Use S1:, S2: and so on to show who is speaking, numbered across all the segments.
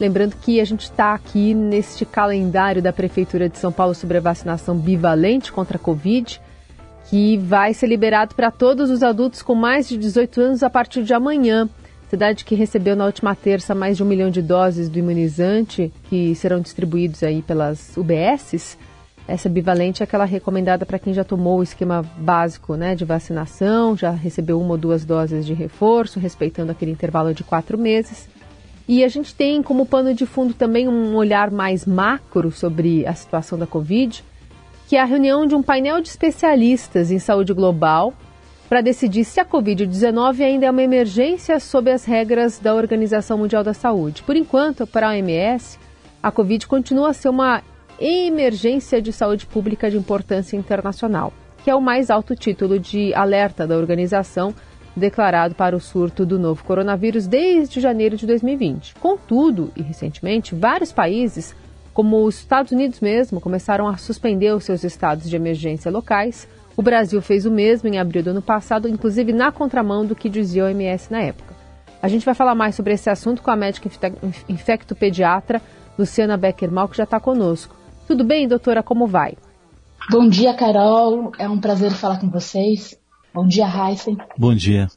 S1: Lembrando que a gente está aqui neste calendário da Prefeitura de São Paulo sobre a vacinação bivalente contra a Covid, que vai ser liberado para todos os adultos com mais de 18 anos a partir de amanhã. Cidade que recebeu na última terça mais de um milhão de doses do imunizante, que serão distribuídos aí pelas UBSs. Essa bivalente é aquela recomendada para quem já tomou o esquema básico né, de vacinação, já recebeu uma ou duas doses de reforço, respeitando aquele intervalo de quatro meses. E a gente tem como pano de fundo também um olhar mais macro sobre a situação da Covid, que é a reunião de um painel de especialistas em saúde global para decidir se a Covid-19 ainda é uma emergência sob as regras da Organização Mundial da Saúde. Por enquanto, para a OMS, a Covid continua a ser uma emergência de saúde pública de importância internacional, que é o mais alto título de alerta da organização declarado para o surto do novo coronavírus desde janeiro de 2020. Contudo, e recentemente, vários países, como os Estados Unidos mesmo, começaram a suspender os seus estados de emergência locais. O Brasil fez o mesmo em abril do ano passado, inclusive na contramão do que dizia o OMS na época. A gente vai falar mais sobre esse assunto com a médica infectopediatra Luciana Beckermal, que já está conosco. Tudo bem, doutora? Como vai?
S2: Bom dia, Carol. É um prazer falar com vocês. Bom dia, Heisen.
S3: Bom dia.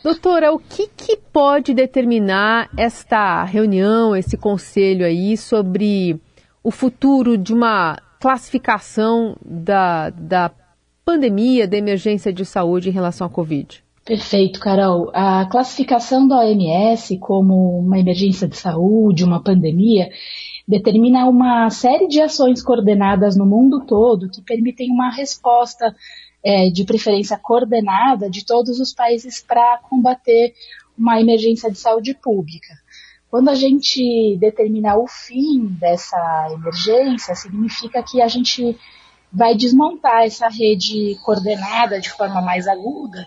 S1: Doutora, o que, que pode determinar esta reunião, esse conselho aí sobre o futuro de uma classificação da, da pandemia, da emergência de saúde em relação à Covid?
S2: Perfeito, Carol. A classificação da OMS como uma emergência de saúde, uma pandemia, determina uma série de ações coordenadas no mundo todo que permitem uma resposta é, de preferência coordenada de todos os países para combater uma emergência de saúde pública. Quando a gente determina o fim dessa emergência, significa que a gente vai desmontar essa rede coordenada de forma mais aguda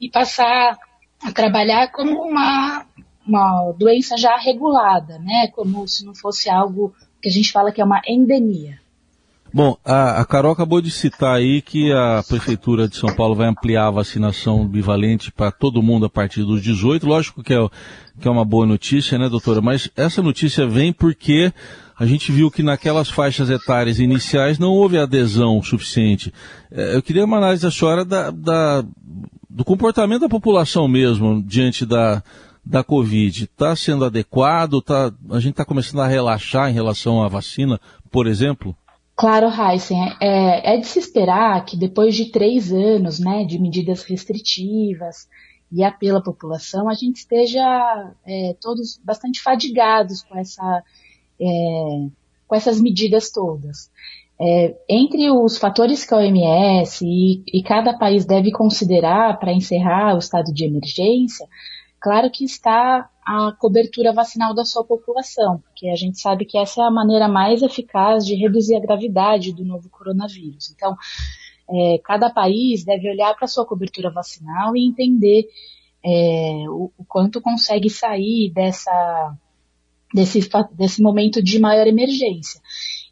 S2: e passar a trabalhar como uma, uma doença já regulada, né? Como se não fosse algo que a gente fala que é uma endemia.
S3: Bom, a, a, Carol acabou de citar aí que a Prefeitura de São Paulo vai ampliar a vacinação bivalente para todo mundo a partir dos 18. Lógico que é, que é uma boa notícia, né, doutora? Mas essa notícia vem porque a gente viu que naquelas faixas etárias iniciais não houve adesão suficiente. É, eu queria uma análise da senhora da, da, do comportamento da população mesmo diante da, da Covid. Está sendo adequado? Tá, a gente está começando a relaxar em relação à vacina, por exemplo?
S2: Claro, Heisen, é, é, de se esperar que depois de três anos né, de medidas restritivas e apelo à população, a gente esteja é, todos bastante fadigados com, essa, é, com essas medidas todas. É, entre os fatores que a OMS e, e cada país deve considerar para encerrar o estado de emergência, claro que está a cobertura vacinal da sua população, porque a gente sabe que essa é a maneira mais eficaz de reduzir a gravidade do novo coronavírus. Então, é, cada país deve olhar para a sua cobertura vacinal e entender é, o, o, quanto consegue sair dessa, desse, desse momento de maior emergência.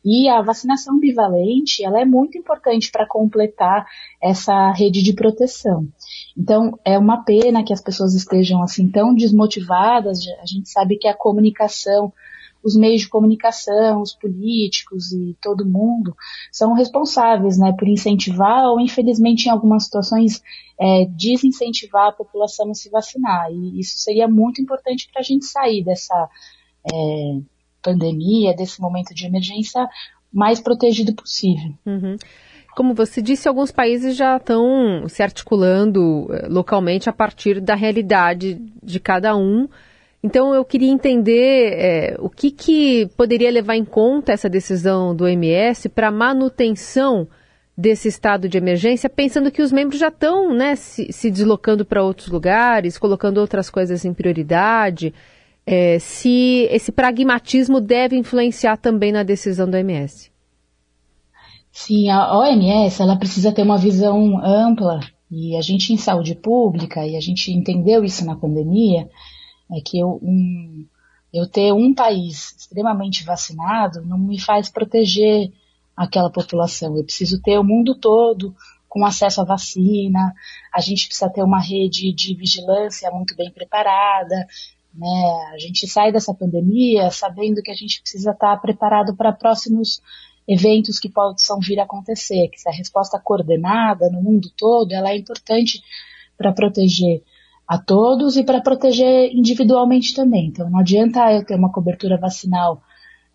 S2: E a vacinação bivalente, ela é muito importante para completar essa rede de proteção. Então, é uma pena que as pessoas estejam assim tão desmotivadas. A gente sabe que a comunicação, os meios de comunicação, os políticos e todo mundo são responsáveis, né, por incentivar ou, infelizmente, em algumas situações, é, desincentivar a população a se vacinar. E isso seria muito importante para a gente sair dessa é, pandemia, desse momento de emergência, mais protegido possível.
S1: Uhum. Como você disse, alguns países já estão se articulando eh, localmente a partir da realidade de cada um. Então, eu queria entender é, o que, que poderia levar em conta essa decisão do OMS para manutenção desse estado de emergência, pensando que os membros já estão né, se, se deslocando para outros lugares, colocando outras coisas em prioridade. É, se esse pragmatismo deve influenciar também na decisão do OMS.
S2: Sim, a OMS ela precisa ter uma visão ampla e a gente em saúde pública e a gente entendeu isso na pandemia é que eu, um, eu ter um país extremamente vacinado não me faz proteger aquela população. Eu preciso ter o mundo todo com acesso à vacina. A gente precisa ter uma rede de vigilância muito bem preparada. Né? A gente sai dessa pandemia sabendo que a gente precisa estar preparado para próximos eventos que possam vir a acontecer, que se a resposta coordenada no mundo todo, ela é importante para proteger a todos e para proteger individualmente também. Então, não adianta eu ter uma cobertura vacinal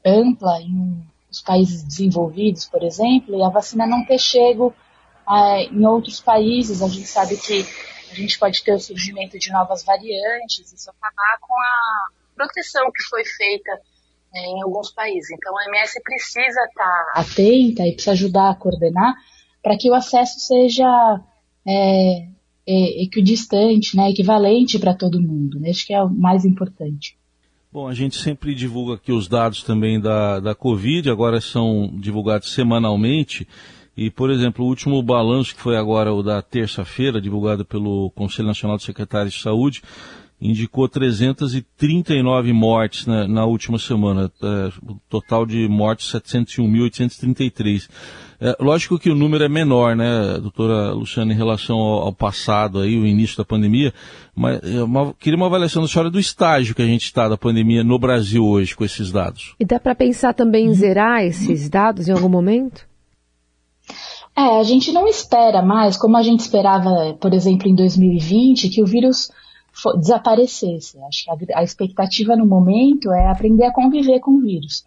S2: ampla em os países desenvolvidos, por exemplo, e a vacina não ter chego ah, em outros países. A gente sabe que a gente pode ter o surgimento de novas variantes, isso acabar com a proteção que foi feita é, em alguns países. Então, a MS precisa estar atenta e precisa ajudar a coordenar para que o acesso seja é, é, equidistante, né, equivalente para todo mundo. Né? Acho que é o mais importante.
S3: Bom, a gente sempre divulga aqui os dados também da, da Covid, agora são divulgados semanalmente. E, por exemplo, o último balanço, que foi agora o da terça-feira, divulgado pelo Conselho Nacional de Secretários de Saúde, indicou 339 mortes na, na última semana, é, total de mortes 701.833. É, lógico que o número é menor, né, doutora Luciana, em relação ao, ao passado aí, o início da pandemia, mas é uma, queria uma avaliação da senhora do estágio que a gente está da pandemia no Brasil hoje com esses dados.
S1: E dá para pensar também em zerar esses dados em algum momento?
S2: É, a gente não espera mais, como a gente esperava, por exemplo, em 2020, que o vírus desaparecesse. Acho que a, a expectativa no momento é aprender a conviver com o vírus.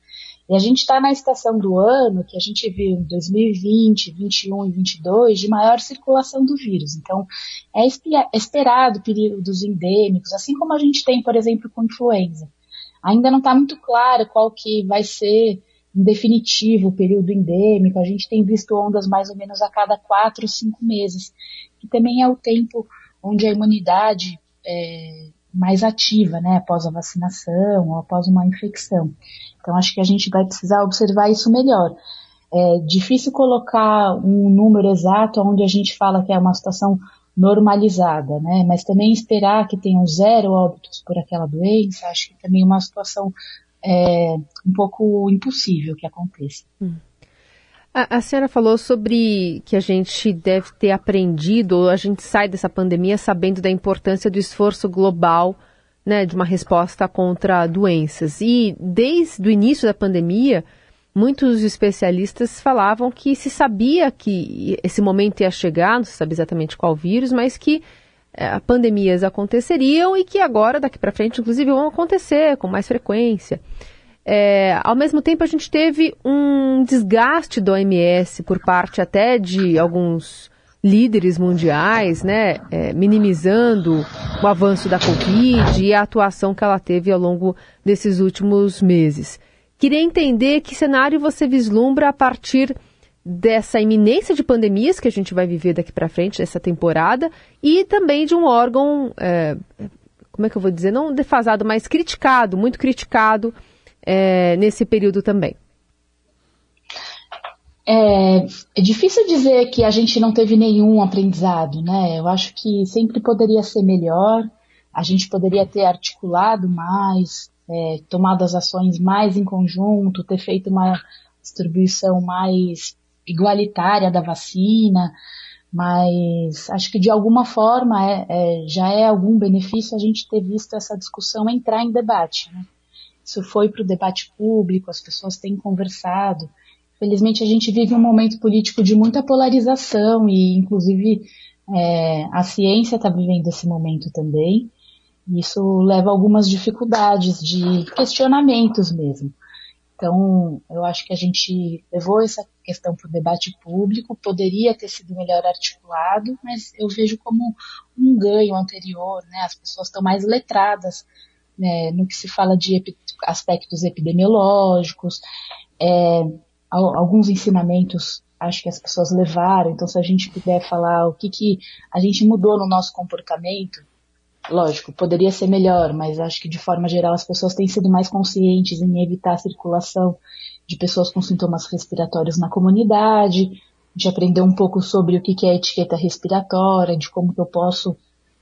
S2: E a gente está na estação do ano que a gente viu em 2020, 21 e 22 de maior circulação do vírus. Então, é esperado períodos endêmicos, assim como a gente tem, por exemplo, com influenza. Ainda não está muito claro qual que vai ser, definitivo, período endêmico. A gente tem visto ondas mais ou menos a cada quatro, cinco meses, que também é o tempo onde a imunidade é, mais ativa, né, após a vacinação ou após uma infecção. Então, acho que a gente vai precisar observar isso melhor. É difícil colocar um número exato onde a gente fala que é uma situação normalizada, né? Mas também esperar que tenham zero óbitos por aquela doença, acho que também é uma situação é, um pouco impossível que aconteça. Hum.
S1: A, a, senhora falou sobre que a gente deve ter aprendido, ou a gente sai dessa pandemia sabendo da importância do esforço global né, de uma resposta contra doenças. E desde o início da pandemia, muitos especialistas falavam que se sabia que esse momento ia chegar, não se sabe exatamente qual vírus, mas que é, pandemias aconteceriam e que agora, daqui para frente, inclusive, vão acontecer com mais frequência. É, ao mesmo tempo, a gente teve um desgaste do OMS por parte até de alguns líderes mundiais, né, é, minimizando o avanço da Covid e a atuação que ela teve ao longo desses últimos meses. Queria entender que cenário você vislumbra a partir dessa iminência de pandemias que a gente vai viver daqui para frente, nessa temporada, e também de um órgão, é, como é que eu vou dizer, não defasado, mas criticado, muito criticado é, nesse período também.
S2: É, é, difícil dizer que a gente não teve nenhum aprendizado, né? Eu acho que sempre poderia ser melhor, a gente poderia ter articulado mais, é, tomado as ações mais em conjunto, ter feito uma distribuição mais igualitária da vacina, mas acho que de alguma forma é, é, já é algum benefício a gente ter visto essa discussão entrar em debate. Né? Isso foi para o debate público, as pessoas têm conversado. Felizmente a gente vive um momento político de muita polarização e, inclusive, é, a ciência está vivendo esse momento também. Isso leva a algumas dificuldades de questionamentos mesmo. Então, eu acho que a gente levou essa questão para o debate público, poderia ter sido melhor articulado, mas eu vejo como um ganho anterior, né? As pessoas estão mais letradas né, no que se fala de aspectos epidemiológicos, é, alguns ensinamentos acho que as pessoas levaram. Então, se a gente puder falar o que, que a gente mudou no nosso comportamento, lógico, poderia ser melhor, mas acho que de forma geral as pessoas têm sido mais conscientes em evitar a circulação de pessoas com sintomas respiratórios na comunidade, de aprender um pouco sobre o que é etiqueta respiratória, de como que eu posso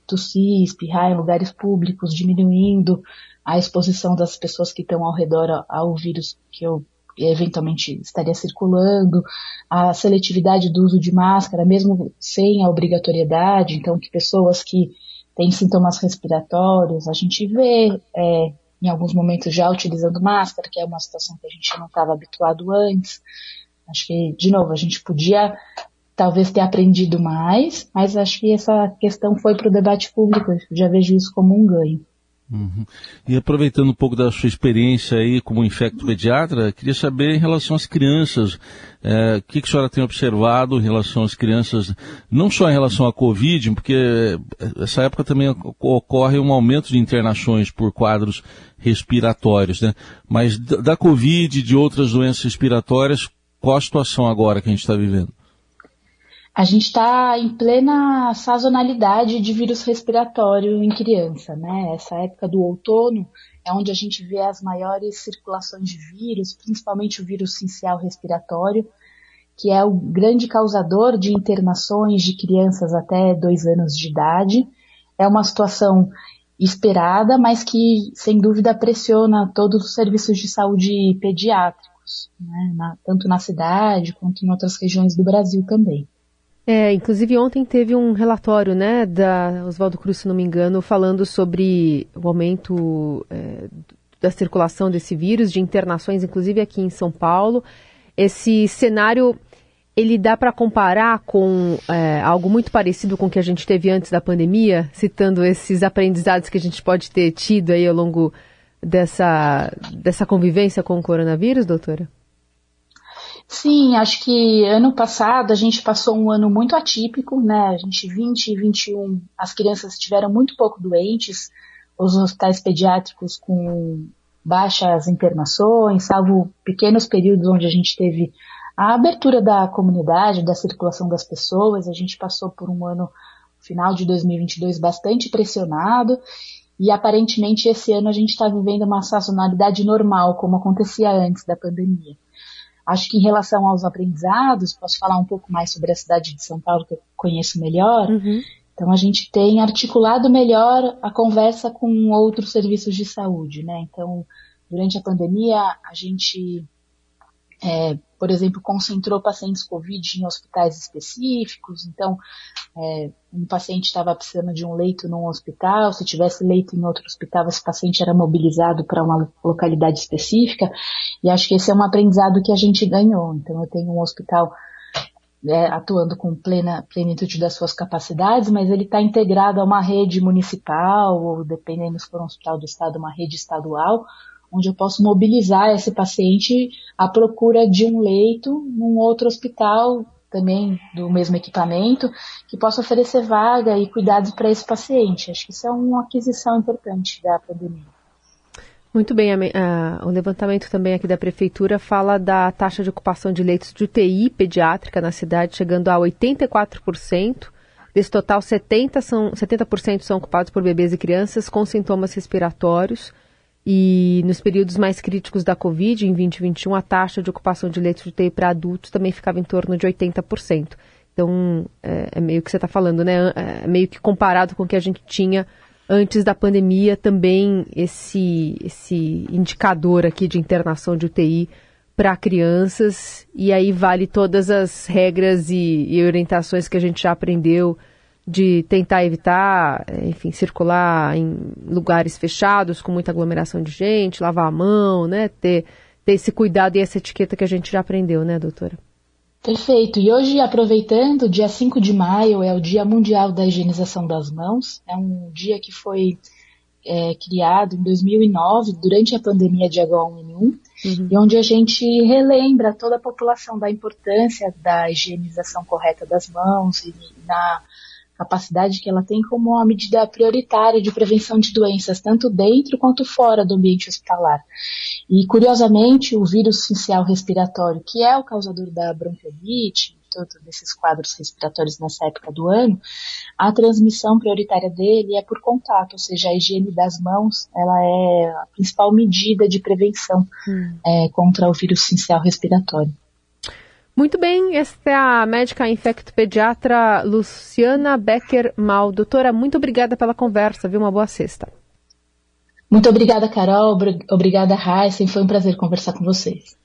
S2: tossir, espirrar em lugares públicos, diminuindo a exposição das pessoas que estão ao redor ao vírus que eu eventualmente estaria circulando, a seletividade do uso de máscara, mesmo sem a obrigatoriedade, então que pessoas que tem sintomas respiratórios, a gente vê é, em alguns momentos já utilizando máscara, que é uma situação que a gente não estava habituado antes. Acho que, de novo, a gente podia talvez ter aprendido mais, mas acho que essa questão foi para o debate público. Já vejo isso como um ganho.
S3: Uhum. E aproveitando um pouco da sua experiência aí como infecto pediatra, queria saber em relação às crianças, é, o que, que a senhora tem observado em relação às crianças, não só em relação à Covid, porque essa época também ocorre um aumento de internações por quadros respiratórios, né? Mas da Covid e de outras doenças respiratórias, qual a situação agora que a gente está vivendo?
S2: A gente está em plena sazonalidade de vírus respiratório em criança, né? Essa época do outono é onde a gente vê as maiores circulações de vírus, principalmente o vírus sincial respiratório, que é o grande causador de internações de crianças até dois anos de idade. É uma situação esperada, mas que, sem dúvida, pressiona todos os serviços de saúde pediátricos, né? na, tanto na cidade quanto em outras regiões do Brasil também.
S1: É, inclusive ontem teve um relatório, né, da Oswaldo Cruz, se não me engano, falando sobre o aumento é, da circulação desse vírus, de internações, inclusive aqui em São Paulo. Esse cenário, ele dá para comparar com é, algo muito parecido com o que a gente teve antes da pandemia, citando esses aprendizados que a gente pode ter tido aí ao longo dessa, dessa convivência com o coronavírus, doutora?
S2: Sim, acho que ano passado a gente passou um ano muito atípico, né? A gente 20 e 21, as crianças estiveram muito pouco doentes, os hospitais pediátricos com baixas internações, salvo pequenos períodos onde a gente teve a abertura da comunidade, da circulação das pessoas. A gente passou por um ano final de 2022 bastante pressionado e aparentemente esse ano a gente está vivendo uma sazonalidade normal, como acontecia antes da pandemia. Acho que em relação aos aprendizados, posso falar um pouco mais sobre a cidade de São Paulo, que eu conheço melhor. Uhum. Então, a gente tem articulado melhor a conversa com outros serviços de saúde, né? Então, durante a pandemia, a gente é, por exemplo, concentrou pacientes COVID em hospitais específicos. Então, é, um paciente estava precisando de um leito num hospital, se tivesse leito em outro hospital, esse paciente era mobilizado para uma localidade específica. E acho que esse é um aprendizado que a gente ganhou. Então, eu tenho um hospital é, atuando com plena plenitude das suas capacidades, mas ele está integrado a uma rede municipal, ou dependendo se for um hospital do estado, uma rede estadual, onde eu posso mobilizar esse paciente à procura de um leito num outro hospital também do mesmo equipamento que possa oferecer vaga e cuidados para esse paciente. Acho que isso é uma aquisição importante da pandemia.
S1: Muito bem, a, a, o levantamento também aqui da prefeitura fala da taxa de ocupação de leitos de UTI pediátrica na cidade chegando a 84%. Desse total, 70%, são, 70 são ocupados por bebês e crianças com sintomas respiratórios. E nos períodos mais críticos da Covid, em 2021, a taxa de ocupação de leitos de UTI para adultos também ficava em torno de 80%. Então, é, é meio que você está falando, né? É meio que comparado com o que a gente tinha antes da pandemia, também esse, esse indicador aqui de internação de UTI para crianças. E aí vale todas as regras e, e orientações que a gente já aprendeu de tentar evitar, enfim, circular em lugares fechados com muita aglomeração de gente, lavar a mão, né? Ter, ter esse cuidado e essa etiqueta que a gente já aprendeu, né, doutora?
S2: Perfeito. E hoje, aproveitando, dia 5 de maio é o Dia Mundial da Higienização das Mãos. É um dia que foi é, criado em 2009, durante a pandemia de H1N1, uhum. e onde a gente relembra toda a população da importância da higienização correta das mãos e na capacidade que ela tem como uma medida prioritária de prevenção de doenças, tanto dentro quanto fora do ambiente hospitalar. E, curiosamente, o vírus sincial respiratório, que é o causador da bronquiolite, todos esses quadros respiratórios nessa época do ano, a transmissão prioritária dele é por contato, ou seja, a higiene das mãos, ela é a principal medida de prevenção hum. é, contra o vírus sincial respiratório.
S1: Muito bem, esta é a médica infecto-pediatra Luciana Becker Mal. Doutora, muito obrigada pela conversa, viu? Uma boa sexta.
S2: Muito obrigada, Carol. Obrigada, Heisen. Foi um prazer conversar com vocês.